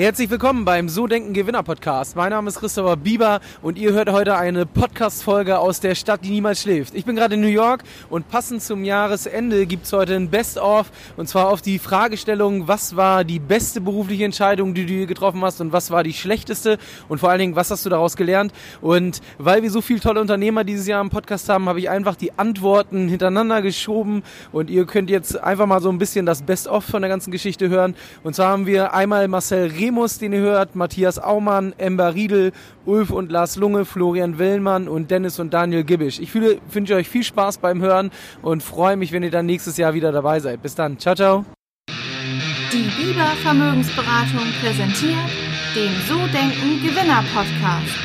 Herzlich willkommen beim So Denken Gewinner Podcast. Mein Name ist Christopher Bieber und ihr hört heute eine Podcast-Folge aus der Stadt, die niemals schläft. Ich bin gerade in New York und passend zum Jahresende gibt es heute ein Best-of und zwar auf die Fragestellung, was war die beste berufliche Entscheidung, die du hier getroffen hast und was war die schlechteste und vor allen Dingen, was hast du daraus gelernt? Und weil wir so viele tolle Unternehmer dieses Jahr im Podcast haben, habe ich einfach die Antworten hintereinander geschoben und ihr könnt jetzt einfach mal so ein bisschen das Best-of von der ganzen Geschichte hören. Und zwar haben wir einmal Marcel Reh Remus, den ihr hört, Matthias Aumann, Ember Riedel, Ulf und Lars Lunge, Florian Willmann und Dennis und Daniel Gibbisch. Ich wünsche euch viel Spaß beim Hören und freue mich, wenn ihr dann nächstes Jahr wieder dabei seid. Bis dann. Ciao, ciao. Die Biber Vermögensberatung präsentiert den So Denken Gewinner Podcast.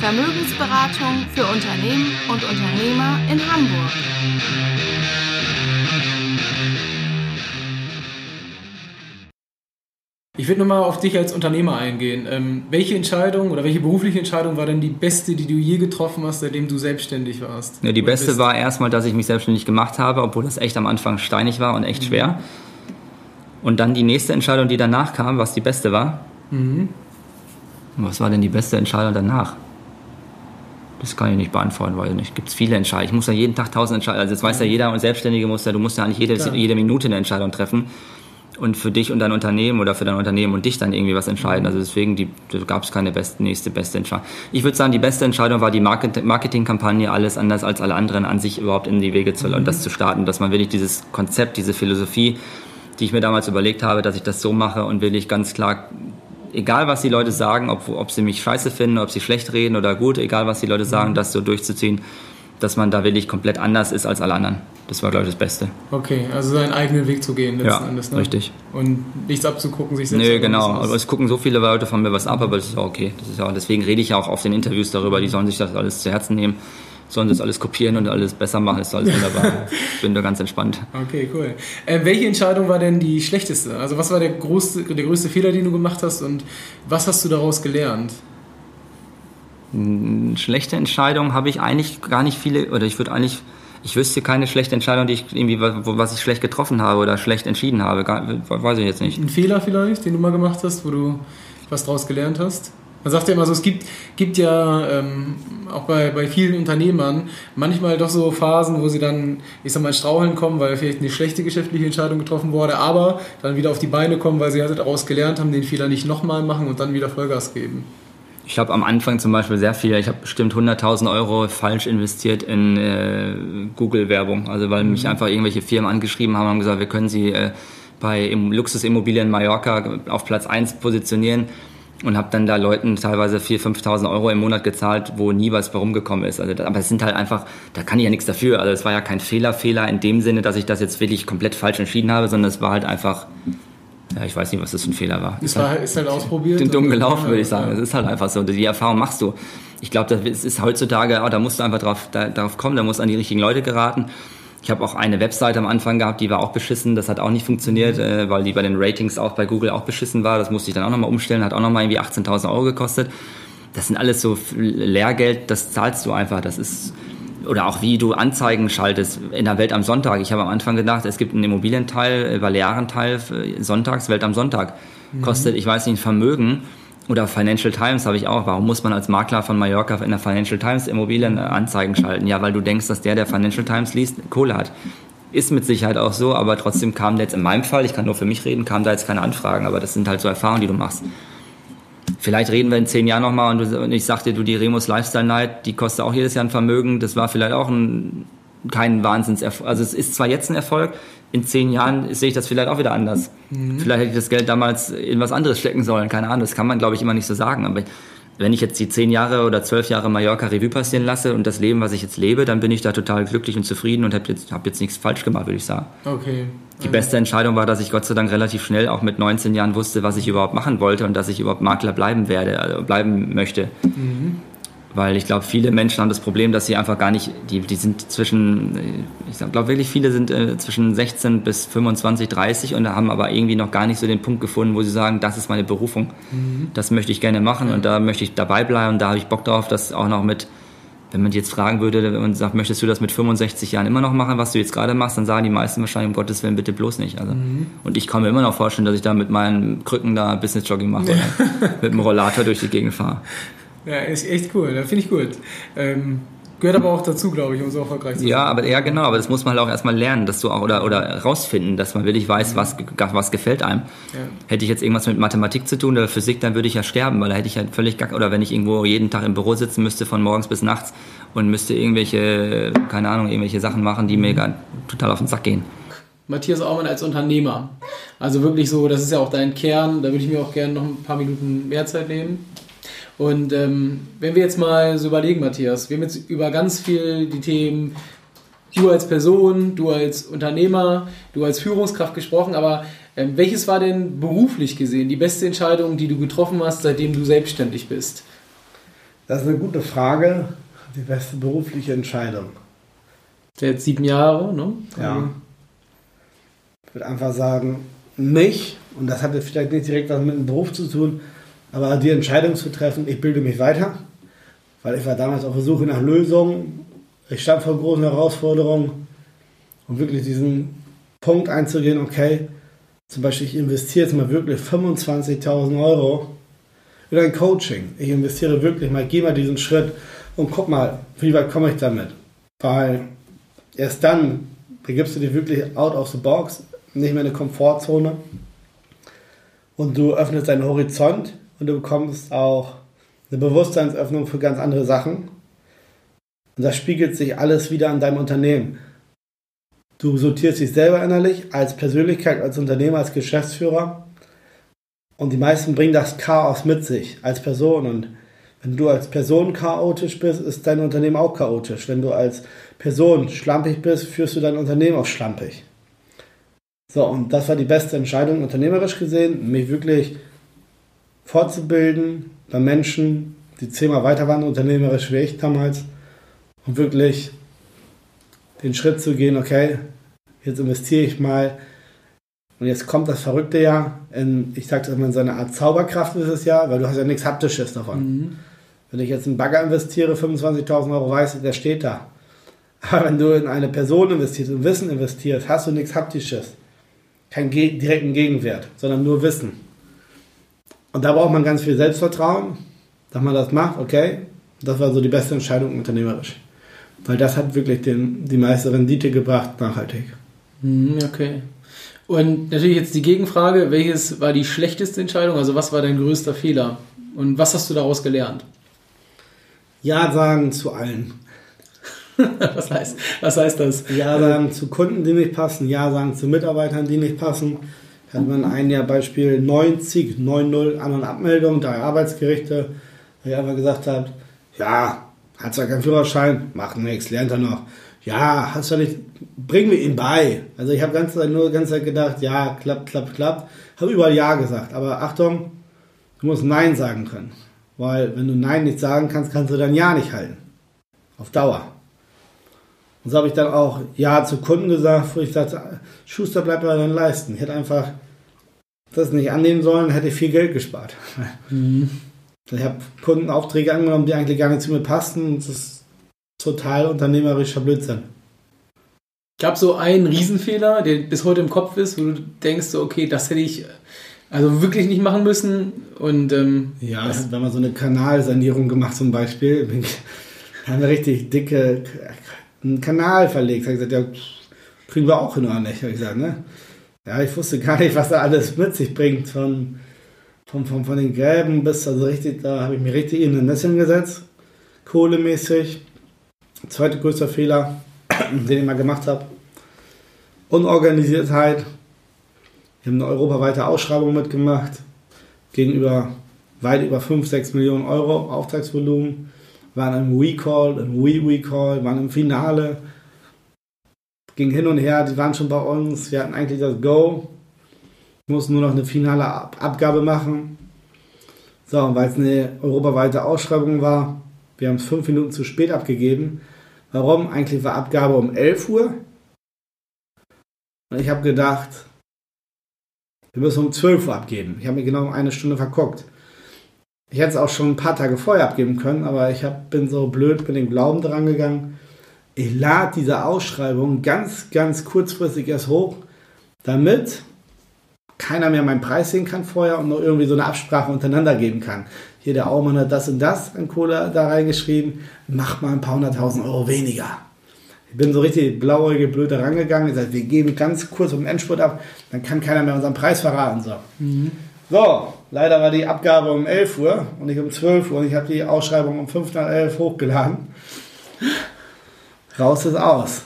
Vermögensberatung für Unternehmen und Unternehmer in Hamburg. Ich würde nochmal auf dich als Unternehmer eingehen. Ähm, welche Entscheidung oder welche berufliche Entscheidung war denn die beste, die du je getroffen hast, seitdem du selbstständig warst? Ja, die beste bist? war erstmal, dass ich mich selbstständig gemacht habe, obwohl das echt am Anfang steinig war und echt mhm. schwer. Und dann die nächste Entscheidung, die danach kam, was die beste war. Mhm. Was war denn die beste Entscheidung danach? Das kann ich nicht beantworten, weil nicht. Gibt es viele Entscheidungen. Ich muss ja jeden Tag tausend Entscheidungen. Also das weiß ja jeder und Selbstständige muss ja, du musst ja eigentlich jede, jede Minute eine Entscheidung treffen und für dich und dein Unternehmen oder für dein Unternehmen und dich dann irgendwie was entscheiden. Also deswegen die, gab es keine beste, nächste beste Entscheidung. Ich würde sagen, die beste Entscheidung war die Market Marketingkampagne, alles anders als alle anderen an sich überhaupt in die Wege zu mhm. und das zu starten, dass man wirklich dieses Konzept, diese Philosophie, die ich mir damals überlegt habe, dass ich das so mache und will ich ganz klar egal was die Leute sagen, ob, ob sie mich scheiße finden, ob sie schlecht reden oder gut, egal was die Leute sagen, mhm. das so durchzuziehen, dass man da wirklich komplett anders ist als alle anderen. Das war, glaube ich, das Beste. Okay, also seinen eigenen Weg zu gehen letzten ja, Endes. Ne? richtig. Und nichts abzugucken, sich selbst Nö, genau. Aber es gucken so viele Leute von mir was ab, aber das ist auch okay. Das ist ja, deswegen rede ich ja auch auf den Interviews darüber. Die sollen sich das alles zu Herzen nehmen, sollen das alles kopieren und alles besser machen. Das ist alles wunderbar. ich bin da ganz entspannt. Okay, cool. Äh, welche Entscheidung war denn die schlechteste? Also was war der größte, der größte Fehler, den du gemacht hast und was hast du daraus gelernt? Schlechte Entscheidung habe ich eigentlich gar nicht viele, oder ich würde eigentlich, ich wüsste keine schlechte Entscheidung, die ich irgendwie, was ich schlecht getroffen habe oder schlecht entschieden habe. Weiß ich jetzt nicht. Ein Fehler vielleicht, den du mal gemacht hast, wo du was daraus gelernt hast? Man sagt ja immer so, es gibt, gibt ja ähm, auch bei, bei vielen Unternehmern manchmal doch so Phasen, wo sie dann, ich sag mal, straucheln kommen, weil vielleicht eine schlechte geschäftliche Entscheidung getroffen wurde, aber dann wieder auf die Beine kommen, weil sie halt daraus gelernt haben, den Fehler nicht nochmal machen und dann wieder Vollgas geben. Ich habe am Anfang zum Beispiel sehr viel, ich habe bestimmt 100.000 Euro falsch investiert in äh, Google-Werbung. Also weil mhm. mich einfach irgendwelche Firmen angeschrieben haben und gesagt, wir können sie äh, bei Luxusimmobilien Mallorca auf Platz 1 positionieren und habe dann da Leuten teilweise 4.000, 5.000 Euro im Monat gezahlt, wo nie was warum gekommen ist. Also, aber es sind halt einfach, da kann ich ja nichts dafür. Also es war ja kein Fehler, Fehler in dem Sinne, dass ich das jetzt wirklich komplett falsch entschieden habe, sondern es war halt einfach ja, ich weiß nicht, was das für ein Fehler war. Ist, war, halt, ist halt ausprobiert. Den dumm gelaufen, würde ich sagen. Es ist halt einfach so. Die Erfahrung machst du. Ich glaube, das ist heutzutage, oh, da musst du einfach drauf, da, darauf kommen, da musst du an die richtigen Leute geraten. Ich habe auch eine Webseite am Anfang gehabt, die war auch beschissen, das hat auch nicht funktioniert, mhm. äh, weil die bei den Ratings auch bei Google auch beschissen war. Das musste ich dann auch nochmal umstellen, hat auch nochmal irgendwie 18.000 Euro gekostet. Das sind alles so Lehrgeld, das zahlst du einfach. Das ist, oder auch wie du Anzeigen schaltest in der Welt am Sonntag. Ich habe am Anfang gedacht, es gibt einen Immobilienteil, äh, Balearenteil, sonntags, Welt am Sonntag. Mhm. Kostet, ich weiß nicht, ein Vermögen. Oder Financial Times habe ich auch. Warum muss man als Makler von Mallorca in der Financial Times Immobilienanzeigen schalten? Ja, weil du denkst, dass der, der Financial Times liest, Kohle hat. Ist mit Sicherheit auch so, aber trotzdem kam jetzt in meinem Fall, ich kann nur für mich reden, kam da jetzt keine Anfragen, aber das sind halt so Erfahrungen, die du machst. Vielleicht reden wir in zehn Jahren nochmal und, und ich sagte, du, die Remus Lifestyle Night, die kostet auch jedes Jahr ein Vermögen. Das war vielleicht auch ein, kein Wahnsinnserfolg. Also es ist zwar jetzt ein Erfolg, in zehn Jahren sehe ich das vielleicht auch wieder anders. Mhm. Vielleicht hätte ich das Geld damals in was anderes stecken sollen, keine Ahnung. Das kann man, glaube ich, immer nicht so sagen. Aber wenn ich jetzt die zehn Jahre oder zwölf Jahre Mallorca Revue passieren lasse und das Leben, was ich jetzt lebe, dann bin ich da total glücklich und zufrieden und habe jetzt, hab jetzt nichts falsch gemacht, würde ich sagen. Okay. Die beste Entscheidung war, dass ich Gott sei Dank relativ schnell auch mit 19 Jahren wusste, was ich überhaupt machen wollte und dass ich überhaupt Makler bleiben werde, also bleiben möchte. Mhm. Weil ich glaube, viele Menschen haben das Problem, dass sie einfach gar nicht, die, die sind zwischen, ich glaube wirklich viele sind äh, zwischen 16 bis 25, 30 und haben aber irgendwie noch gar nicht so den Punkt gefunden, wo sie sagen, das ist meine Berufung. Mhm. Das möchte ich gerne machen und da möchte ich dabei bleiben und da habe ich Bock drauf, das auch noch mit wenn man jetzt fragen würde, wenn man sagt, möchtest du das mit 65 Jahren immer noch machen, was du jetzt gerade machst, dann sagen die meisten wahrscheinlich, um Gottes Willen, bitte bloß nicht. Also, mhm. Und ich kann mir immer noch vorstellen, dass ich da mit meinen Krücken da Business-Jogging mache oder mit dem Rollator durch die Gegend fahre. Ja, ist echt cool, finde ich gut. Ähm, Gehört aber auch dazu, glaube ich, um so erfolgreich zu sein. Ja, aber ja, genau, aber das muss man halt auch erstmal lernen, dass du auch oder oder rausfinden, dass man wirklich weiß, was was gefällt einem. Ja. Hätte ich jetzt irgendwas mit Mathematik zu tun oder Physik, dann würde ich ja sterben, weil da hätte ich halt völlig gar, oder wenn ich irgendwo jeden Tag im Büro sitzen müsste von morgens bis nachts und müsste irgendwelche keine Ahnung, irgendwelche Sachen machen, die mir gar total auf den Sack gehen. Matthias Aumann als Unternehmer. Also wirklich so, das ist ja auch dein Kern, da würde ich mir auch gerne noch ein paar Minuten mehr Zeit nehmen. Und ähm, wenn wir jetzt mal so überlegen, Matthias, wir haben jetzt über ganz viel die Themen, du als Person, du als Unternehmer, du als Führungskraft gesprochen, aber ähm, welches war denn beruflich gesehen die beste Entscheidung, die du getroffen hast, seitdem du selbstständig bist? Das ist eine gute Frage. Die beste berufliche Entscheidung. Jetzt sieben Jahre, ne? Ja. Ich würde einfach sagen, mich, und das hatte vielleicht nicht direkt was mit dem Beruf zu tun, aber die Entscheidung zu treffen, ich bilde mich weiter, weil ich war damals auf der Suche nach Lösungen. Ich stand vor großen Herausforderungen und wirklich diesen Punkt einzugehen, okay, zum Beispiel ich investiere jetzt mal wirklich 25.000 Euro in ein Coaching. Ich investiere wirklich mal, gehe mal diesen Schritt und guck mal, wie weit komme ich damit. Weil erst dann begibst du dich wirklich out of the box, nicht mehr in eine Komfortzone und du öffnest deinen Horizont und du bekommst auch eine Bewusstseinsöffnung für ganz andere Sachen. Und das spiegelt sich alles wieder an deinem Unternehmen. Du sortierst dich selber innerlich als Persönlichkeit, als Unternehmer, als Geschäftsführer. Und die meisten bringen das Chaos mit sich als Person. Und wenn du als Person chaotisch bist, ist dein Unternehmen auch chaotisch. Wenn du als Person schlampig bist, führst du dein Unternehmen auch schlampig. So, und das war die beste Entscheidung unternehmerisch gesehen, mich wirklich fortzubilden bei Menschen, die zehnmal weiter waren, unternehmerisch wie ich damals, und wirklich den Schritt zu gehen, okay, jetzt investiere ich mal und jetzt kommt das verrückte Jahr, in, ich sage das immer, in so eine Art Zauberkraft ist es ja, weil du hast ja nichts Haptisches davon. Mhm. Wenn ich jetzt in einen Bagger investiere, 25.000 Euro weiß, der steht da. Aber wenn du in eine Person investierst, in Wissen investierst, hast du nichts Haptisches. Keinen direkten Gegenwert, sondern nur Wissen. Und da braucht man ganz viel Selbstvertrauen, dass man das macht, okay. Das war so die beste Entscheidung unternehmerisch. Weil das hat wirklich den, die meiste Rendite gebracht, nachhaltig. Mhm, okay. Und natürlich jetzt die Gegenfrage, welches war die schlechteste Entscheidung? Also was war dein größter Fehler? Und was hast du daraus gelernt? Ja sagen zu allen. was, heißt, was heißt das? Ja sagen zu Kunden, die nicht passen. Ja sagen zu Mitarbeitern, die nicht passen hat man ein Jahr Beispiel 90, 9-0 An- und Abmeldung, drei Arbeitsgerichte, wo ich einfach gesagt habe, ja, hat zwar keinen Führerschein, macht nichts, lernt er noch. Ja, hast du nicht, bringen wir ihn bei. Also ich habe ganz nur Zeit gedacht, ja, klappt, klappt, klappt. Habe überall Ja gesagt, aber Achtung, du musst Nein sagen können. Weil wenn du Nein nicht sagen kannst, kannst du dann Ja nicht halten. Auf Dauer. Und so habe ich dann auch Ja zu Kunden gesagt, wo ich sagte, Schuster bleibt bei deinen Leisten. Ich hätte einfach das nicht annehmen sollen, hätte ich viel Geld gespart. Mhm. Ich habe Kundenaufträge angenommen, die eigentlich gar nicht zu mir passten. Das ist total unternehmerischer Blödsinn. Gab so einen Riesenfehler, der bis heute im Kopf ist, wo du denkst, okay, das hätte ich also wirklich nicht machen müssen. Und ähm, ja, wenn man so eine Kanalsanierung gemacht zum Beispiel, haben wir richtig dicke einen Kanal verlegt. Da habe ich gesagt, ja, kriegen wir auch hin oder nicht? Habe ich gesagt, ne? Ja, ich wusste gar nicht, was da alles mit sich bringt. Von, von, von, von den Gräben bis, also richtig, da habe ich mir richtig in den Nesseln gesetzt. Kohlemäßig. Zweiter größter Fehler, den ich mal gemacht habe. Unorganisiertheit. Wir haben eine europaweite Ausschreibung mitgemacht. Gegenüber weit über 5, 6 Millionen Euro Auftragsvolumen waren im Recall, im We-Recall, waren im Finale, ging hin und her, die waren schon bei uns, wir hatten eigentlich das Go, mussten nur noch eine finale Abgabe machen. So, und weil es eine europaweite Ausschreibung war, wir haben es fünf Minuten zu spät abgegeben. Warum? Eigentlich war Abgabe um 11 Uhr. Und ich habe gedacht, wir müssen um 12 Uhr abgeben. Ich habe mir genau eine Stunde verguckt. Ich hätte es auch schon ein paar Tage vorher abgeben können, aber ich hab, bin so blöd mit dem Glauben dran gegangen. Ich lade diese Ausschreibung ganz, ganz kurzfristig erst hoch, damit keiner mehr meinen Preis sehen kann vorher und noch irgendwie so eine Absprache untereinander geben kann. Hier der Aumann hat das und das an Kohle da reingeschrieben, mach mal ein paar hunderttausend Euro weniger. Ich bin so richtig blauäugig blöd rangegangen. Ich sage, wir geben ganz kurz um den Endspurt ab, dann kann keiner mehr unseren Preis verraten. So. Mhm. so, leider war die Abgabe um 11 Uhr und nicht um 12 Uhr und ich habe die Ausschreibung um 5 nach 11 hochgeladen. Raus ist aus.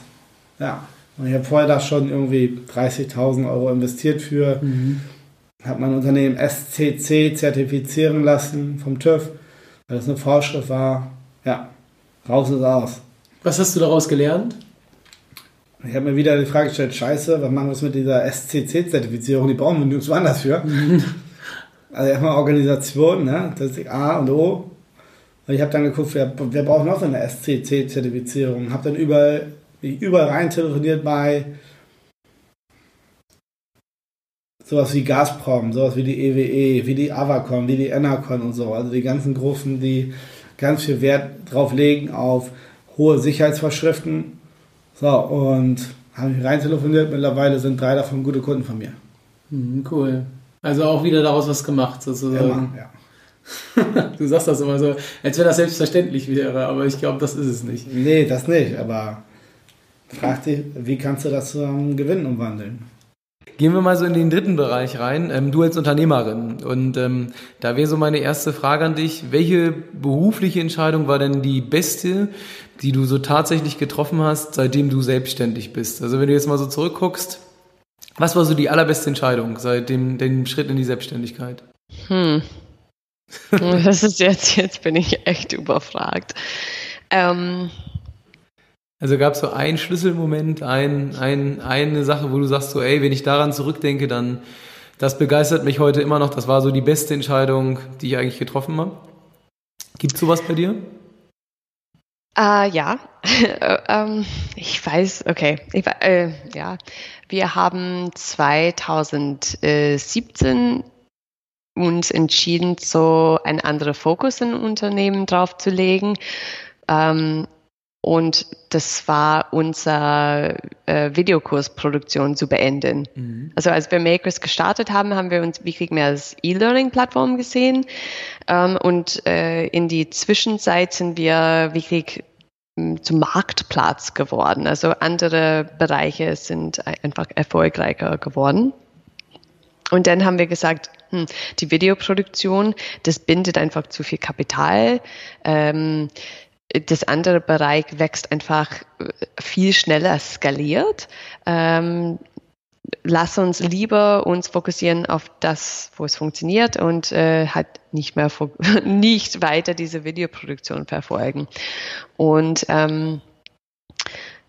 Ja, und ich habe vorher da schon irgendwie 30.000 Euro investiert für, mhm. habe mein Unternehmen SCC zertifizieren lassen vom TÜV, weil das eine Vorschrift war. Ja, raus ist aus. Was hast du daraus gelernt? Ich habe mir wieder die Frage gestellt, scheiße, was machen wir mit dieser SCC-Zertifizierung? Die brauchen wir nirgendwo anders für. also erstmal Organisation, ne? das ist A und O. Und ich habe dann geguckt, wer, wer braucht noch so eine SCC-Zertifizierung? Habe dann überall überall rein telefoniert bei sowas wie Gazprom, sowas wie die EWE, wie die Avacon, wie die Enercon und so. Also die ganzen Gruppen, die ganz viel Wert drauf legen auf hohe Sicherheitsvorschriften. So, und haben mich rein telefoniert. Mittlerweile sind drei davon gute Kunden von mir. Mhm, cool. Also auch wieder daraus was gemacht, sozusagen. Immer, ja. du sagst das immer so, als wenn das selbstverständlich wäre, aber ich glaube, das ist es nicht. Nee, das nicht, aber frag dich, wie kannst du das zu einem Gewinn umwandeln? Gehen wir mal so in den dritten Bereich rein. Ähm, du als Unternehmerin. Und ähm, da wäre so meine erste Frage an dich. Welche berufliche Entscheidung war denn die beste, die du so tatsächlich getroffen hast, seitdem du selbstständig bist? Also wenn du jetzt mal so zurückguckst, was war so die allerbeste Entscheidung seit dem, dem Schritt in die Selbstständigkeit? Hm. Das ist jetzt, jetzt bin ich echt überfragt. Ähm, also gab es so einen Schlüsselmoment, ein, ein, eine Sache, wo du sagst so, ey, wenn ich daran zurückdenke, dann das begeistert mich heute immer noch. Das war so die beste Entscheidung, die ich eigentlich getroffen habe. Gibt es sowas bei dir? Uh, ja, ähm, ich weiß, okay, ich, äh, ja, wir haben 2017 uns entschieden, so ein anderer Fokus in Unternehmen draufzulegen. Ähm, und das war unser äh, Videokursproduktion zu beenden. Mhm. Also als wir Makers gestartet haben, haben wir uns wirklich mehr als E-Learning-Plattform gesehen. Ähm, und äh, in die Zwischenzeit sind wir wirklich zum Marktplatz geworden. Also andere Bereiche sind einfach erfolgreicher geworden. Und dann haben wir gesagt, hm, die Videoproduktion, das bindet einfach zu viel Kapital. Ähm, das andere Bereich wächst einfach äh, viel schneller skaliert. Ähm, lass uns lieber uns fokussieren auf das, wo es funktioniert und äh, halt nicht mehr nicht weiter diese Videoproduktion verfolgen. Und ähm,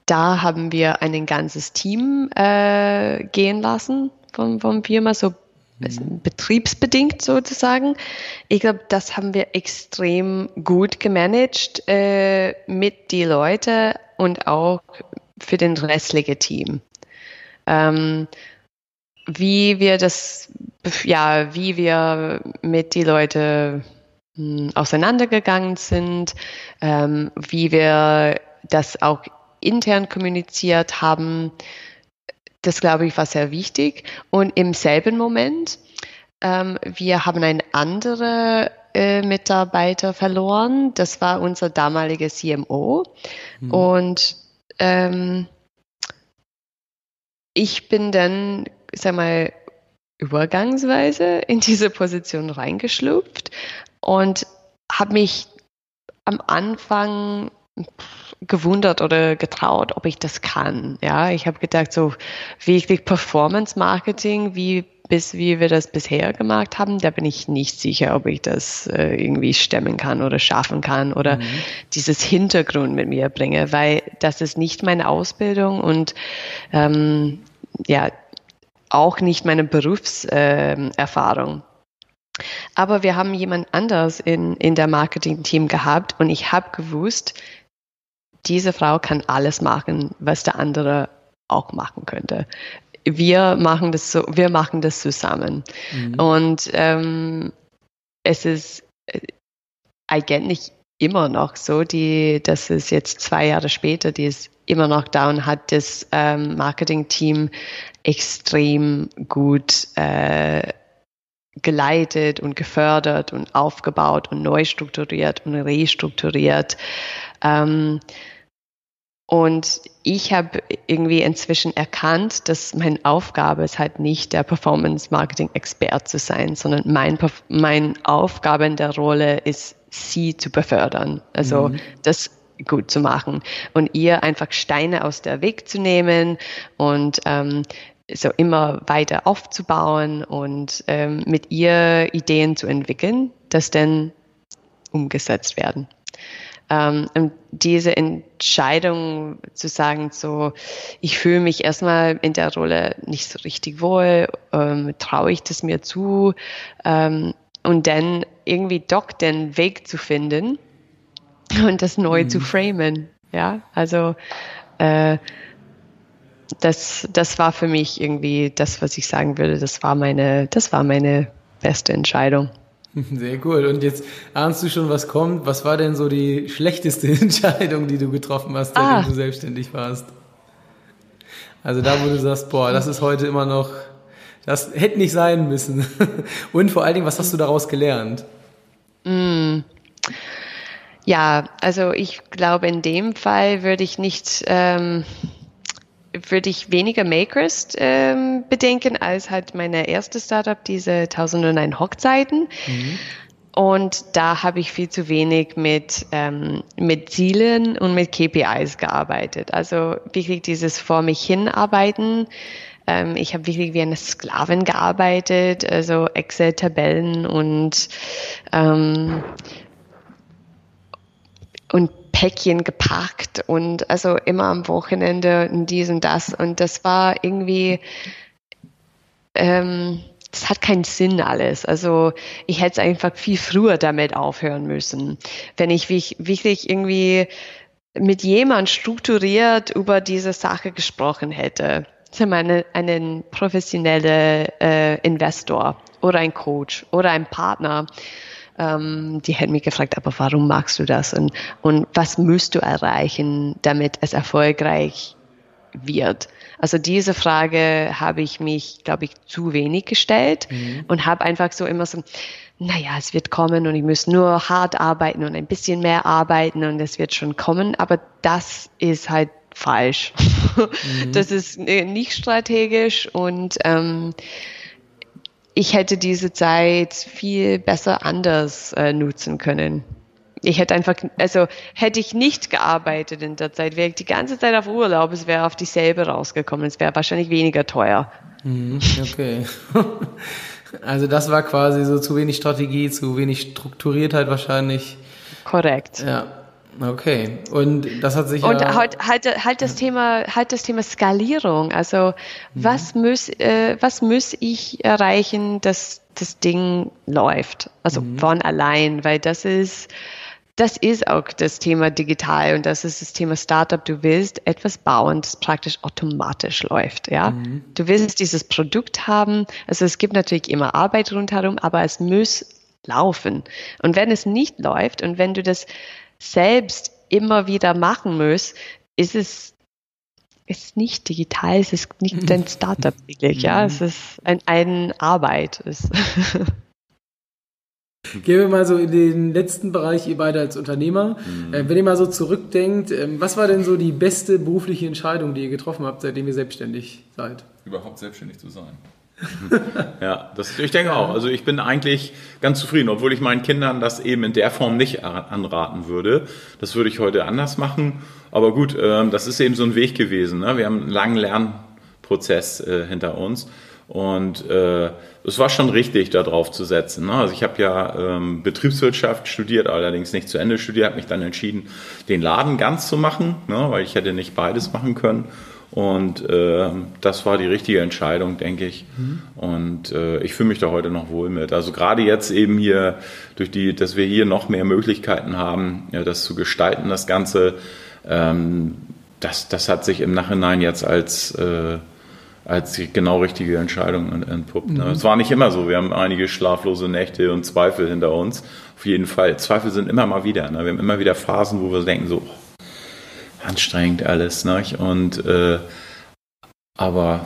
da haben wir ein ganzes Team äh, gehen lassen vom, vom Firma, so mhm. betriebsbedingt sozusagen. Ich glaube, das haben wir extrem gut gemanagt äh, mit die Leute und auch für den restlichen Team. Ähm, wie wir das, ja, wie wir mit die Leute hm, auseinandergegangen sind, ähm, wie wir das auch intern kommuniziert haben, das glaube ich war sehr wichtig. Und im selben Moment, ähm, wir haben einen anderen äh, Mitarbeiter verloren. Das war unser damaliger CMO. Mhm. Und ähm, ich bin dann, sag mal, übergangsweise in diese Position reingeschlupft und habe mich am Anfang gewundert oder getraut, ob ich das kann. Ja, ich habe gedacht, so wirklich Performance Marketing, wie bis wie wir das bisher gemacht haben, da bin ich nicht sicher, ob ich das äh, irgendwie stemmen kann oder schaffen kann oder mhm. dieses Hintergrund mit mir bringe, weil das ist nicht meine Ausbildung und ähm, ja auch nicht meine Berufserfahrung. Äh, aber wir haben jemand anders in, in der Marketing-Team gehabt und ich habe gewusst, diese Frau kann alles machen, was der andere auch machen könnte. Wir machen das so, wir machen das zusammen. Mhm. Und ähm, es ist äh, eigentlich immer noch so, die, das ist jetzt zwei Jahre später, die ist immer noch da und hat das ähm, Marketing-Team extrem gut äh, geleitet und gefördert und aufgebaut und neu strukturiert und restrukturiert. Ähm, und ich habe irgendwie inzwischen erkannt, dass meine Aufgabe ist halt nicht der Performance-Marketing-Expert zu sein, sondern mein, mein Aufgabe in der Rolle ist, sie zu befördern. Also mhm. das gut zu machen und ihr einfach Steine aus der Weg zu nehmen und ähm, so immer weiter aufzubauen und ähm, mit ihr Ideen zu entwickeln, das dann umgesetzt werden. Ähm, und diese Entscheidung zu sagen, so, ich fühle mich erstmal in der Rolle nicht so richtig wohl, ähm, traue ich das mir zu ähm, und dann irgendwie doch den Weg zu finden und das neu mhm. zu framen. Ja, also äh, das, das war für mich irgendwie das, was ich sagen würde, das war meine, das war meine beste Entscheidung. Sehr cool. Und jetzt ahnst du schon, was kommt. Was war denn so die schlechteste Entscheidung, die du getroffen hast, seitdem ah. du selbstständig warst? Also da, wo du sagst, boah, das ist heute immer noch, das hätte nicht sein müssen. Und vor allen Dingen, was hast du daraus gelernt? Mm. Ja, also ich glaube, in dem Fall würde ich nicht ähm, würde ich weniger Makers ähm, bedenken als halt meine erste Startup, diese 1001 Hochzeiten. Mhm. Und da habe ich viel zu wenig mit, ähm, mit Zielen und mit KPIs gearbeitet. Also wirklich dieses vor mich hinarbeiten. Ähm, ich habe wirklich wie eine Sklavin gearbeitet, also Excel-Tabellen und, ähm, und Päckchen gepackt und also immer am Wochenende und dies und das. Und das war irgendwie, ähm, das hat keinen Sinn alles. Also ich hätte es einfach viel früher damit aufhören müssen. Wenn ich wirklich irgendwie mit jemand strukturiert über diese Sache gesprochen hätte. Wir einen, einen professionellen äh, Investor oder ein Coach oder ein Partner ähm, die hätten mich gefragt, aber warum magst du das und, und was müsst du erreichen, damit es erfolgreich wird? Also diese Frage habe ich mich, glaube ich, zu wenig gestellt mhm. und habe einfach so immer so, naja, es wird kommen und ich muss nur hart arbeiten und ein bisschen mehr arbeiten und es wird schon kommen, aber das ist halt falsch. Mhm. Das ist äh, nicht strategisch und ähm, ich hätte diese Zeit viel besser anders äh, nutzen können. Ich hätte einfach, also hätte ich nicht gearbeitet in der Zeit, wäre ich die ganze Zeit auf Urlaub, es wäre auf dieselbe rausgekommen, es wäre wahrscheinlich weniger teuer. Mhm, okay. Also das war quasi so zu wenig Strategie, zu wenig Strukturiertheit wahrscheinlich. Korrekt. Ja. Okay, und das hat sich und ja halt, halt, halt das Thema halt das Thema Skalierung. Also mhm. was muss äh, was muss ich erreichen, dass das Ding läuft? Also mhm. von allein, weil das ist das ist auch das Thema digital und das ist das Thema Startup. Du willst etwas bauen, das praktisch automatisch läuft, ja. Mhm. Du willst dieses Produkt haben. Also es gibt natürlich immer Arbeit rundherum, aber es muss laufen. Und wenn es nicht läuft und wenn du das selbst immer wieder machen muss, ist es ist nicht digital, es ist nicht ein Startup wirklich, ja, es ist ein, ein Arbeit. Gehen wir mal so in den letzten Bereich, ihr beide als Unternehmer. Mhm. Äh, wenn ihr mal so zurückdenkt, ähm, was war denn so die beste berufliche Entscheidung, die ihr getroffen habt, seitdem ihr selbstständig seid? Überhaupt selbstständig zu sein. ja, das, ich denke auch. Also ich bin eigentlich ganz zufrieden, obwohl ich meinen Kindern das eben in der Form nicht anraten würde. Das würde ich heute anders machen. Aber gut, ähm, das ist eben so ein Weg gewesen. Ne? Wir haben einen langen Lernprozess äh, hinter uns. Und äh, es war schon richtig, da drauf zu setzen. Ne? Also ich habe ja ähm, Betriebswirtschaft studiert, allerdings nicht zu Ende studiert, habe mich dann entschieden, den Laden ganz zu machen, ne? weil ich hätte nicht beides machen können. Und äh, das war die richtige Entscheidung, denke ich. Mhm. Und äh, ich fühle mich da heute noch wohl mit. Also gerade jetzt eben hier, durch die, dass wir hier noch mehr Möglichkeiten haben, ja, das zu gestalten, das Ganze, ähm, das, das hat sich im Nachhinein jetzt als, äh, als die genau richtige Entscheidung entpuppt. Ne? Mhm. Es war nicht immer so. Wir haben einige schlaflose Nächte und Zweifel hinter uns. Auf jeden Fall. Zweifel sind immer mal wieder. Ne? Wir haben immer wieder Phasen, wo wir denken, so oh, anstrengend alles. Ne? Und äh, aber,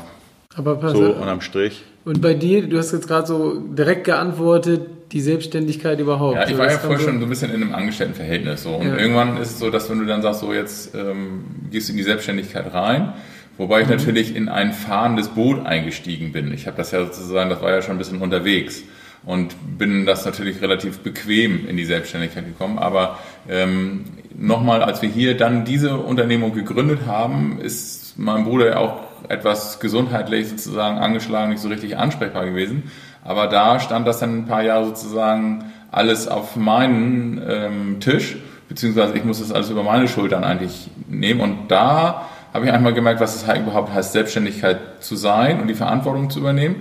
aber so unterm Strich. Und bei dir, du hast jetzt gerade so direkt geantwortet, die Selbstständigkeit überhaupt. Ja, ich war ja vorher schon so ein bisschen in einem Angestelltenverhältnis. So. Und ja. irgendwann ist es so, dass wenn du dann sagst, so jetzt ähm, gehst du in die Selbstständigkeit rein, wobei ich mhm. natürlich in ein fahrendes Boot eingestiegen bin. Ich habe das ja sozusagen, das war ja schon ein bisschen unterwegs und bin das natürlich relativ bequem in die Selbstständigkeit gekommen. Aber ähm, nochmal, als wir hier dann diese Unternehmung gegründet haben, ist mein Bruder ja auch etwas gesundheitlich sozusagen angeschlagen, nicht so richtig ansprechbar gewesen. Aber da stand das dann ein paar Jahre sozusagen alles auf meinen ähm, Tisch, beziehungsweise ich muss das alles über meine Schultern eigentlich nehmen. Und da habe ich einmal gemerkt, was es überhaupt heißt, Selbstständigkeit zu sein und die Verantwortung zu übernehmen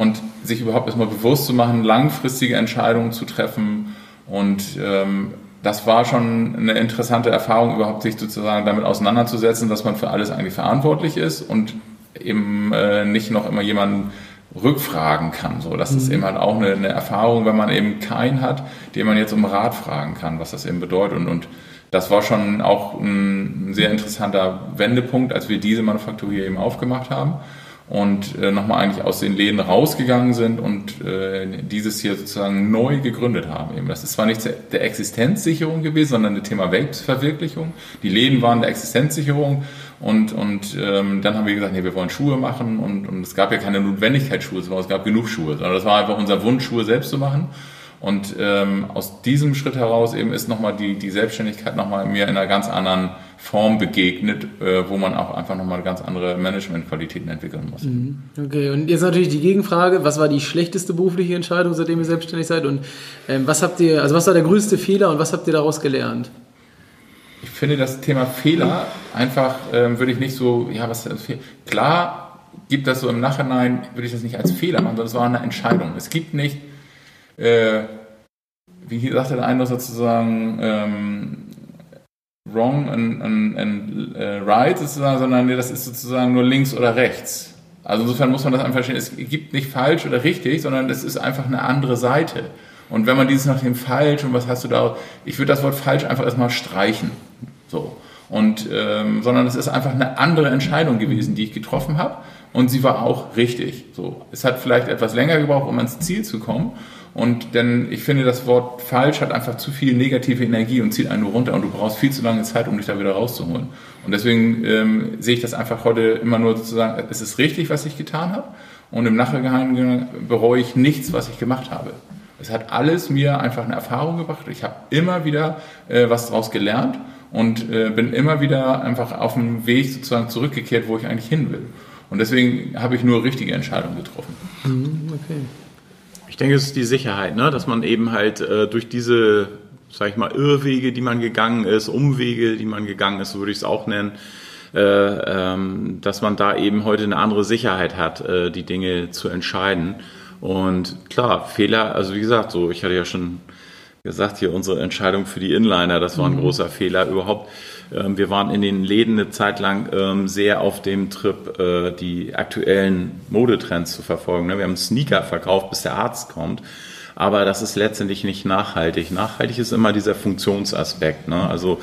und sich überhaupt erstmal bewusst zu machen, langfristige Entscheidungen zu treffen. Und ähm, das war schon eine interessante Erfahrung, überhaupt sich sozusagen damit auseinanderzusetzen, dass man für alles eigentlich verantwortlich ist und eben äh, nicht noch immer jemanden rückfragen kann. So, das mhm. ist eben halt auch eine, eine, Erfahrung, wenn man eben keinen hat, den man jetzt um Rat fragen kann, was das eben bedeutet. Und, und das war schon auch ein, ein sehr interessanter Wendepunkt, als wir diese Manufaktur hier eben aufgemacht haben und äh, nochmal eigentlich aus den Läden rausgegangen sind und äh, dieses hier sozusagen neu gegründet haben. Eben. Das ist zwar nicht der Existenzsicherung gewesen, sondern das Thema Weltverwirklichung. Die Läden waren der Existenzsicherung und, und ähm, dann haben wir gesagt, nee, wir wollen Schuhe machen und, und es gab ja keine Notwendigkeit, Schuhe zu machen, es gab genug Schuhe, sondern das war einfach unser Wunsch, Schuhe selbst zu machen. Und ähm, aus diesem Schritt heraus eben ist nochmal die, die Selbstständigkeit nochmal mir in einer ganz anderen Form begegnet, äh, wo man auch einfach nochmal ganz andere Managementqualitäten entwickeln muss. Mhm. Okay, und jetzt natürlich die Gegenfrage, was war die schlechteste berufliche Entscheidung, seitdem ihr selbstständig seid? Und ähm, was habt ihr, also was war der größte Fehler und was habt ihr daraus gelernt? Ich finde das Thema Fehler einfach, ähm, würde ich nicht so, ja, was klar gibt das so im Nachhinein, würde ich das nicht als Fehler machen, sondern es war eine Entscheidung. Es gibt nicht äh, wie sagte der eine sozusagen, ähm, wrong and, and, and uh, right sozusagen, sondern nee, das ist sozusagen nur links oder rechts. Also insofern muss man das einfach verstehen, es gibt nicht falsch oder richtig, sondern es ist einfach eine andere Seite. Und wenn man dieses nach dem falsch und was hast du da, ich würde das Wort falsch einfach erstmal streichen. So. Und, ähm, sondern es ist einfach eine andere Entscheidung gewesen, die ich getroffen habe. Und sie war auch richtig. So. Es hat vielleicht etwas länger gebraucht, um ans Ziel zu kommen. Und denn ich finde, das Wort falsch hat einfach zu viel negative Energie und zieht einen nur runter und du brauchst viel zu lange Zeit, um dich da wieder rauszuholen. Und deswegen ähm, sehe ich das einfach heute immer nur sozusagen, es ist richtig, was ich getan habe. Und im Nachhinein bereue ich nichts, was ich gemacht habe. Es hat alles mir einfach eine Erfahrung gebracht. Ich habe immer wieder äh, was daraus gelernt und äh, bin immer wieder einfach auf dem Weg sozusagen zurückgekehrt, wo ich eigentlich hin will. Und deswegen habe ich nur richtige Entscheidungen getroffen. Mhm, okay. Ich denke, es ist die Sicherheit, ne? dass man eben halt äh, durch diese, sag ich mal, Irrwege, die man gegangen ist, Umwege, die man gegangen ist, so würde ich es auch nennen, äh, ähm, dass man da eben heute eine andere Sicherheit hat, äh, die Dinge zu entscheiden. Und klar, Fehler, also wie gesagt, so, ich hatte ja schon gesagt, hier unsere Entscheidung für die Inliner, das war ein mhm. großer Fehler überhaupt. Ähm, wir waren in den Läden eine Zeit lang ähm, sehr auf dem Trip, äh, die aktuellen Modetrends zu verfolgen. Ne? Wir haben Sneaker verkauft, bis der Arzt kommt. Aber das ist letztendlich nicht nachhaltig. Nachhaltig ist immer dieser Funktionsaspekt. Ne? Also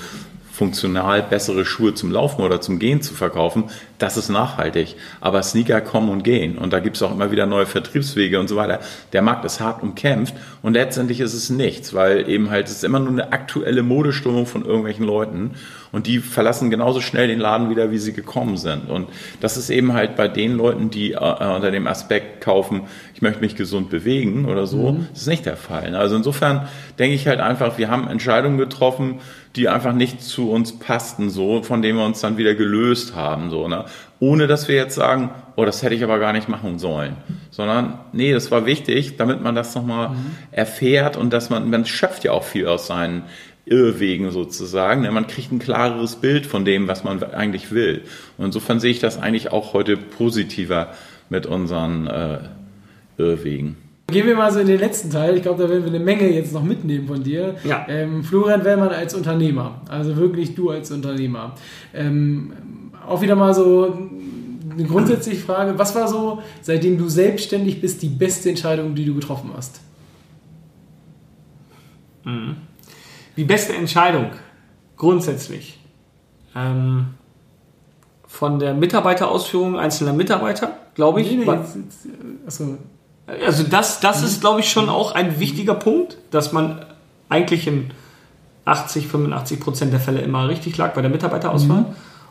funktional bessere Schuhe zum Laufen oder zum Gehen zu verkaufen, das ist nachhaltig. Aber Sneaker kommen und gehen und da gibt es auch immer wieder neue Vertriebswege und so weiter. Der Markt ist hart umkämpft und letztendlich ist es nichts, weil eben halt es ist immer nur eine aktuelle Modeströmung von irgendwelchen Leuten und die verlassen genauso schnell den Laden wieder, wie sie gekommen sind. Und das ist eben halt bei den Leuten, die äh, unter dem Aspekt kaufen, ich möchte mich gesund bewegen oder so, mhm. das ist nicht der Fall. Also insofern denke ich halt einfach, wir haben Entscheidungen getroffen, die einfach nicht zu uns passten, so, von denen wir uns dann wieder gelöst haben, so, ne? Ohne dass wir jetzt sagen, oh, das hätte ich aber gar nicht machen sollen. Sondern, nee, das war wichtig, damit man das nochmal mhm. erfährt und dass man, man schöpft ja auch viel aus seinen Irrwegen sozusagen. Ne? Man kriegt ein klareres Bild von dem, was man eigentlich will. Und insofern sehe ich das eigentlich auch heute positiver mit unseren äh, Irrwegen. Gehen wir mal so in den letzten Teil. Ich glaube, da werden wir eine Menge jetzt noch mitnehmen von dir. Ja. Ähm, Florian Wellmann als Unternehmer, also wirklich du als Unternehmer. Ähm, auch wieder mal so eine grundsätzliche Frage. Was war so, seitdem du selbstständig bist, die beste Entscheidung, die du getroffen hast? Mhm. Die beste Entscheidung, grundsätzlich. Ähm, von der Mitarbeiterausführung einzelner Mitarbeiter, glaube ich. Nee, nee, jetzt, jetzt, achso. Also das, das ist, glaube ich, schon auch ein wichtiger Punkt, dass man eigentlich in 80, 85 Prozent der Fälle immer richtig lag bei der Mitarbeiterauswahl.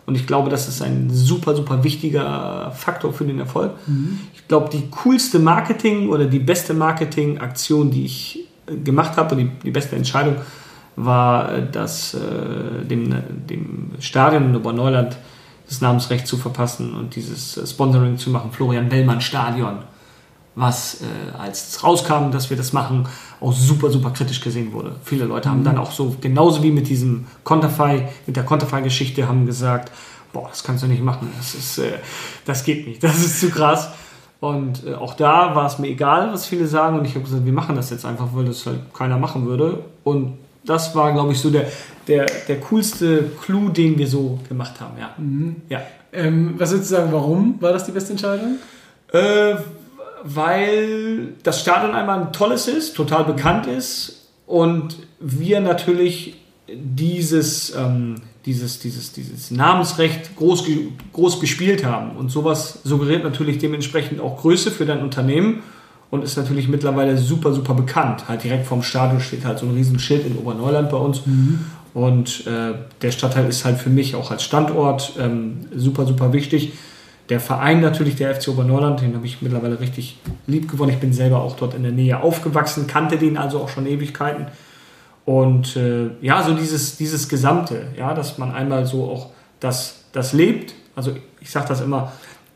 Und ich glaube, das ist ein super, super wichtiger Faktor für den Erfolg. Ich glaube, die coolste Marketing oder die beste Marketingaktion, die ich äh, gemacht habe und die, die beste Entscheidung war, äh, das äh, dem, dem Stadion in Oberneuland das Namensrecht zu verpassen und dieses äh, Sponsoring zu machen, Florian Bellmann Stadion was äh, als es rauskam, dass wir das machen, auch super, super kritisch gesehen wurde. Viele Leute haben dann auch so, genauso wie mit diesem Conterfy, mit der Conterfy-Geschichte, haben gesagt, boah, das kannst du nicht machen, das ist, äh, das geht nicht, das ist zu krass. Und äh, auch da war es mir egal, was viele sagen. Und ich habe gesagt, wir machen das jetzt einfach, weil das halt keiner machen würde. Und das war, glaube ich, so der, der, der coolste Clou, den wir so gemacht haben. Ja. ja. Ähm, was würdest du sagen, warum war das die beste Entscheidung? Äh, weil das Stadion einmal ein tolles ist, total bekannt ist und wir natürlich dieses, ähm, dieses, dieses, dieses Namensrecht groß, groß gespielt haben. Und sowas suggeriert natürlich dementsprechend auch Größe für dein Unternehmen und ist natürlich mittlerweile super, super bekannt. Halt direkt vorm Stadion steht halt so ein riesen Schild in Oberneuland bei uns. Und äh, der Stadtteil ist halt für mich auch als Standort ähm, super, super wichtig. Der Verein natürlich, der FC Oberneuland, den habe ich mittlerweile richtig lieb gewonnen. Ich bin selber auch dort in der Nähe aufgewachsen, kannte den also auch schon Ewigkeiten. Und äh, ja, so dieses, dieses Gesamte, ja, dass man einmal so auch das, das lebt. Also ich sage das immer,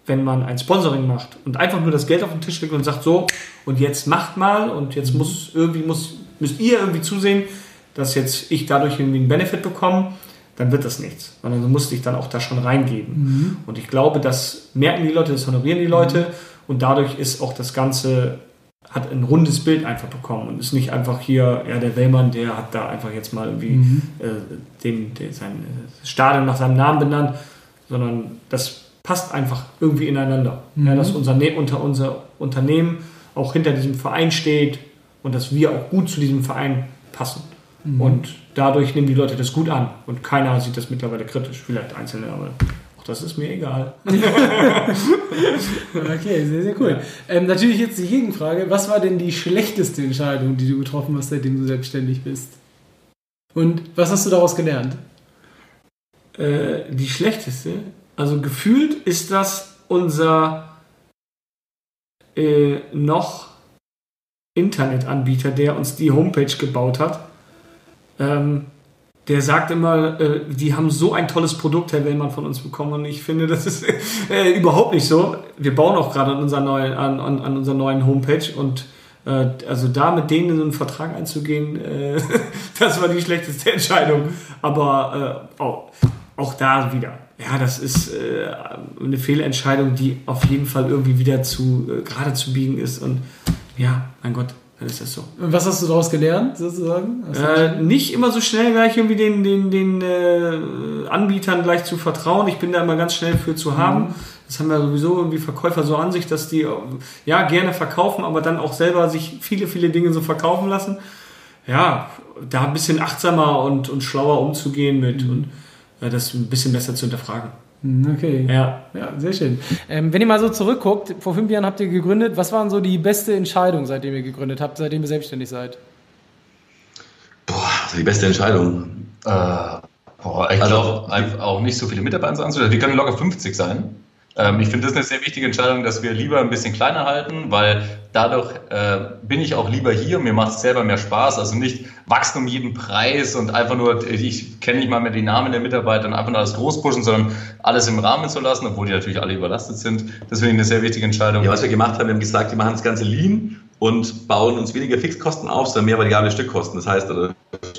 wenn man ein Sponsoring macht und einfach nur das Geld auf den Tisch legt und sagt so, und jetzt macht mal und jetzt muss irgendwie muss, müsst ihr irgendwie zusehen, dass jetzt ich dadurch irgendwie einen Benefit bekomme, dann wird das nichts. Sondern du musst dich dann auch da schon reingeben. Und ich glaube, das merken die Leute, das honorieren die Leute und dadurch ist auch das Ganze hat ein rundes Bild einfach bekommen und ist nicht einfach hier, ja, der Wellmann, der hat da einfach jetzt mal irgendwie äh, den, den, sein äh, Stadion nach seinem Namen benannt, sondern das passt einfach irgendwie ineinander. Ja, dass unser, Ne- unter unser Unternehmen auch hinter diesem Verein steht und dass wir auch gut zu diesem Verein passen. Und dadurch nehmen die Leute das gut an und keiner sieht das mittlerweile kritisch, vielleicht Einzelne, aber auch das ist mir egal. Okay, sehr, sehr cool. Ähm, natürlich jetzt die Gegenfrage. Was war denn die schlechteste Entscheidung, die du getroffen hast, seitdem du selbstständig bist? Und was hast du daraus gelernt? Äh, die schlechteste. Also gefühlt ist das unser äh, noch Internetanbieter, der uns die Homepage gebaut hat. Ähm, der sagt immer, äh, die haben so ein tolles Produkt, Herr Wellmann, von uns bekommen. Und ich finde, das ist äh, überhaupt nicht so. Wir bauen auch gerade an, unserer neuen- an, an, an unserer neuen Homepage und äh, also da mit denen in einen Vertrag einzugehen, äh, das war die schlechteste Entscheidung. Aber äh, auch, auch da wieder. Ja, das ist äh, eine Fehlentscheidung, die auf jeden Fall irgendwie wieder zu gerade zu biegen ist. Und ja, mein Gott, dann ist das so. Und was hast du daraus gelernt, sozusagen? Äh, nicht immer so schnell gleich irgendwie den, den, den äh, Anbietern gleich zu vertrauen. Ich bin da immer ganz schnell für zu haben. Das haben ja sowieso irgendwie Verkäufer so an sich, dass die äh, ja gerne verkaufen, aber dann auch selber sich viele, viele Dinge so verkaufen lassen. Ja, da ein bisschen achtsamer und, und schlauer umzugehen mit und äh, das ein bisschen besser zu hinterfragen. Hm, Okay. Ja. Ja, sehr schön. Ähm, wenn ihr mal so zurückguckt, vor fünf Jahren habt ihr gegründet. Was waren so die beste Entscheidung, seitdem ihr gegründet habt, seitdem ihr selbstständig seid? Boah, also die beste Entscheidung. Äh, boah, ich Also- glaube, einfach auch nicht so viele Mitarbeiter anzustellen. Wir können locker 50 sein. Ähm, ich finde das eine sehr wichtige Entscheidung, dass wir lieber ein bisschen kleiner halten, weil dadurch äh, bin ich auch lieber hier. Mir macht es selber mehr Spaß. Also nicht wachsen um jeden Preis und einfach nur, ich kenne nicht mal mehr die Namen der Mitarbeiter und einfach nur alles groß pushen, sondern alles im Rahmen zu lassen, obwohl die natürlich alle überlastet sind. Das finde ich eine sehr wichtige Entscheidung. Ja, was wir gemacht haben, wir haben gesagt, wir machen das Ganze lean und bauen uns weniger Fixkosten auf, sondern mehr variable Stückkosten. Das heißt, oder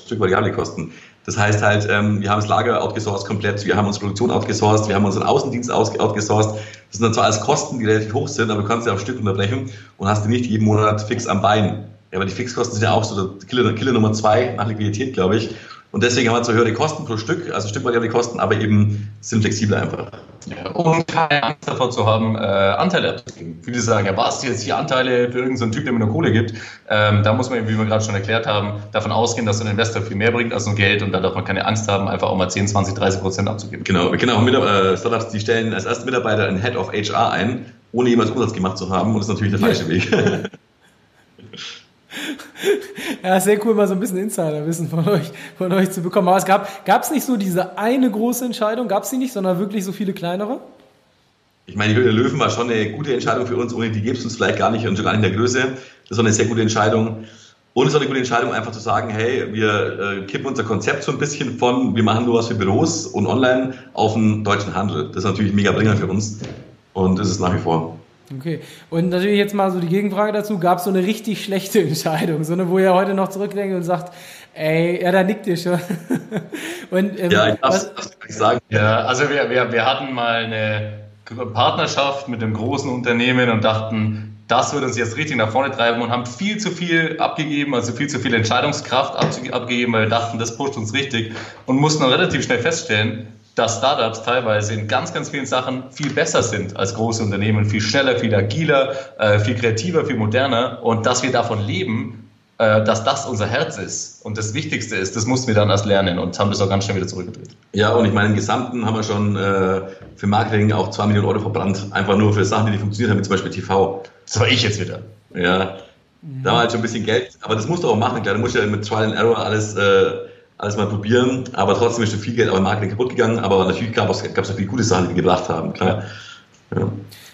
Stück variable Kosten. Das heißt halt, ähm, wir haben das Lager outgesourced komplett, wir haben unsere Produktion outgesourced, wir haben unseren Außendienst outgesourced. Das sind dann zwar alles Kosten, die relativ hoch sind, aber du kannst ja auf Stück unterbrechen und hast die nicht jeden Monat fix am Bein. Ja, aber die Fixkosten sind ja auch so der Killer, Killer Nummer zwei nach Liquidität, glaube ich. Und deswegen haben wir zwar höhere Kosten pro Stück, also Stück variable Kosten, aber eben sind flexibel einfach. Ja, und keine Angst davor zu haben, äh, Anteile abzugeben. Viele sagen, ja, was jetzt hier Anteile für irgendeinen so Typ, der mir nur Kohle gibt. Ähm, da muss man, wie wir gerade schon erklärt haben, davon ausgehen, dass so ein Investor viel mehr bringt als nur Geld und da darf man keine Angst haben, einfach auch mal 10, 20, 30 Prozent abzugeben. Genau, wir kennen auch Mitarbeiter, äh, Startups, die stellen als ersten Mitarbeiter einen Head of HR ein, ohne jemals Umsatz gemacht zu haben und das ist natürlich der falsche Weg. Ja, sehr cool, mal so ein bisschen Insiderwissen von euch, von euch zu bekommen. Aber es gab, es nicht so diese eine große Entscheidung, gab es die nicht, sondern wirklich so viele kleinere? Ich meine, die Höhle der Löwen war schon eine gute Entscheidung für uns, ohne die gäbe es uns vielleicht gar nicht und schon gar nicht in der Größe. Das war eine sehr gute Entscheidung. Und es war eine gute Entscheidung, einfach zu sagen, hey, wir äh, kippen unser Konzept so ein bisschen von, wir machen nur was für Büros und online auf den deutschen Handel. Das ist natürlich mega Bringer für uns und das ist nach wie vor. Okay. Und natürlich jetzt mal so die Gegenfrage dazu. Gab es so eine richtig schlechte Entscheidung? So eine, wo ihr heute noch zurückdenkt und sagt, ey, ja, da nickt ihr schon. und, ähm, ja, ich darf es sagen. Ja, also wir, wir, wir hatten mal eine Partnerschaft mit einem großen Unternehmen und dachten, das wird uns jetzt richtig nach vorne treiben und haben viel zu viel abgegeben, also viel zu viel Entscheidungskraft abgegeben, weil wir dachten, das pusht uns richtig und mussten dann relativ schnell feststellen, dass Startups teilweise in ganz, ganz vielen Sachen viel besser sind als große Unternehmen, viel schneller, viel agiler, äh, viel kreativer, viel moderner und dass wir davon leben, äh, dass das unser Herz ist und das Wichtigste ist, das mussten wir dann erst lernen und haben das auch ganz schnell wieder zurückgedreht. Ja, und ich meine, im Gesamten haben wir schon äh, für Marketing auch zwei Millionen Euro verbrannt, einfach nur für Sachen, die nicht funktioniert haben, wie zum Beispiel TV. Das war ich jetzt wieder. Ja, da war halt schon ein bisschen Geld, aber das musst du auch machen, klar, du musst ja mit Trial and Error alles äh, alles mal probieren, aber trotzdem ist schon viel Geld auch im Marketing kaputt gegangen, aber natürlich gab es, gab es auch viele gute Sachen, die wir gebracht haben, klar. Ja.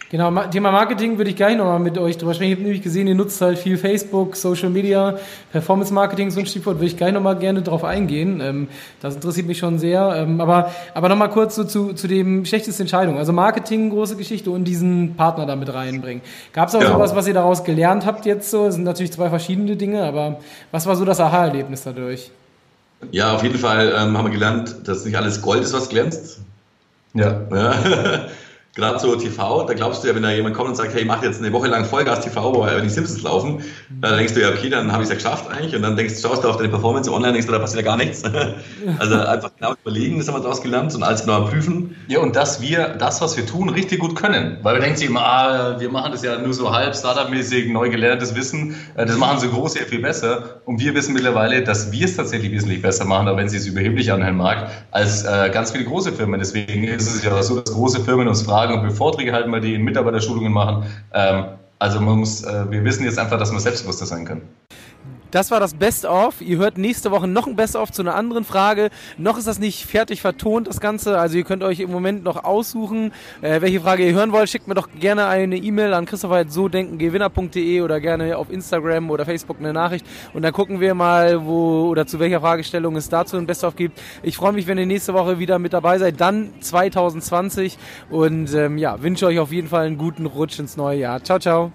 Genau, Thema Marketing würde ich gleich nochmal mit euch drüber sprechen. Ich habe nämlich gesehen, ihr nutzt halt viel Facebook, Social Media, Performance Marketing, so ein Stichwort, würde ich gleich nochmal gerne drauf eingehen. Ähm, das interessiert mich schon sehr. Ähm, aber aber nochmal kurz so zu, zu dem schlechtesten Entscheidung. Also Marketing, große Geschichte und diesen Partner da mit reinbringen. Gab es auch ja. sowas, was ihr daraus gelernt habt jetzt so? Das sind natürlich zwei verschiedene Dinge, aber was war so das Aha-Erlebnis dadurch? Ja, auf jeden Fall ähm, haben wir gelernt, dass nicht alles Gold ist, was glänzt. Ja. ja. gerade so TV, da glaubst du ja, wenn da jemand kommt und sagt, hey, ich mache jetzt eine Woche lang Vollgas TV, wo die Simpsons laufen, dann denkst du ja, okay, dann habe ich es ja geschafft eigentlich und dann denkst, schaust du auf deine Performance online, denkst du, da passiert ja gar nichts. also einfach genau überlegen, das haben wir daraus gelernt und alles genau prüfen. Ja, und dass wir das, was wir tun, richtig gut können. Weil wir denken sich immer, ah, wir machen das ja nur so halb Startup-mäßig, neu gelerntes Wissen, äh, das machen so groß ja viel besser und wir wissen mittlerweile, dass wir es tatsächlich wesentlich besser machen, auch wenn sie es überheblich anhören mag, als äh, ganz viele große Firmen. Deswegen ist es ja so, dass große Firmen uns fragen, ob wir Vorträge halten, bei denen Mitarbeiterschulungen machen. Ähm, also man muss, äh, wir wissen jetzt einfach, dass wir selbstbewusster sein können. Das war das Best-of. Ihr hört nächste Woche noch ein Best-of zu einer anderen Frage. Noch ist das nicht fertig vertont, das Ganze. Also ihr könnt euch im Moment noch aussuchen, äh, welche Frage ihr hören wollt. Schickt mir doch gerne eine E-Mail an christopher.sodenkengewinner.de oder gerne auf Instagram oder Facebook eine Nachricht. Und dann gucken wir mal, wo oder zu welcher Fragestellung es dazu ein Best-of gibt. Ich freue mich, wenn ihr nächste Woche wieder mit dabei seid. Dann 2020. Und ähm, ja, wünsche euch auf jeden Fall einen guten Rutsch ins neue Jahr. Ciao, ciao.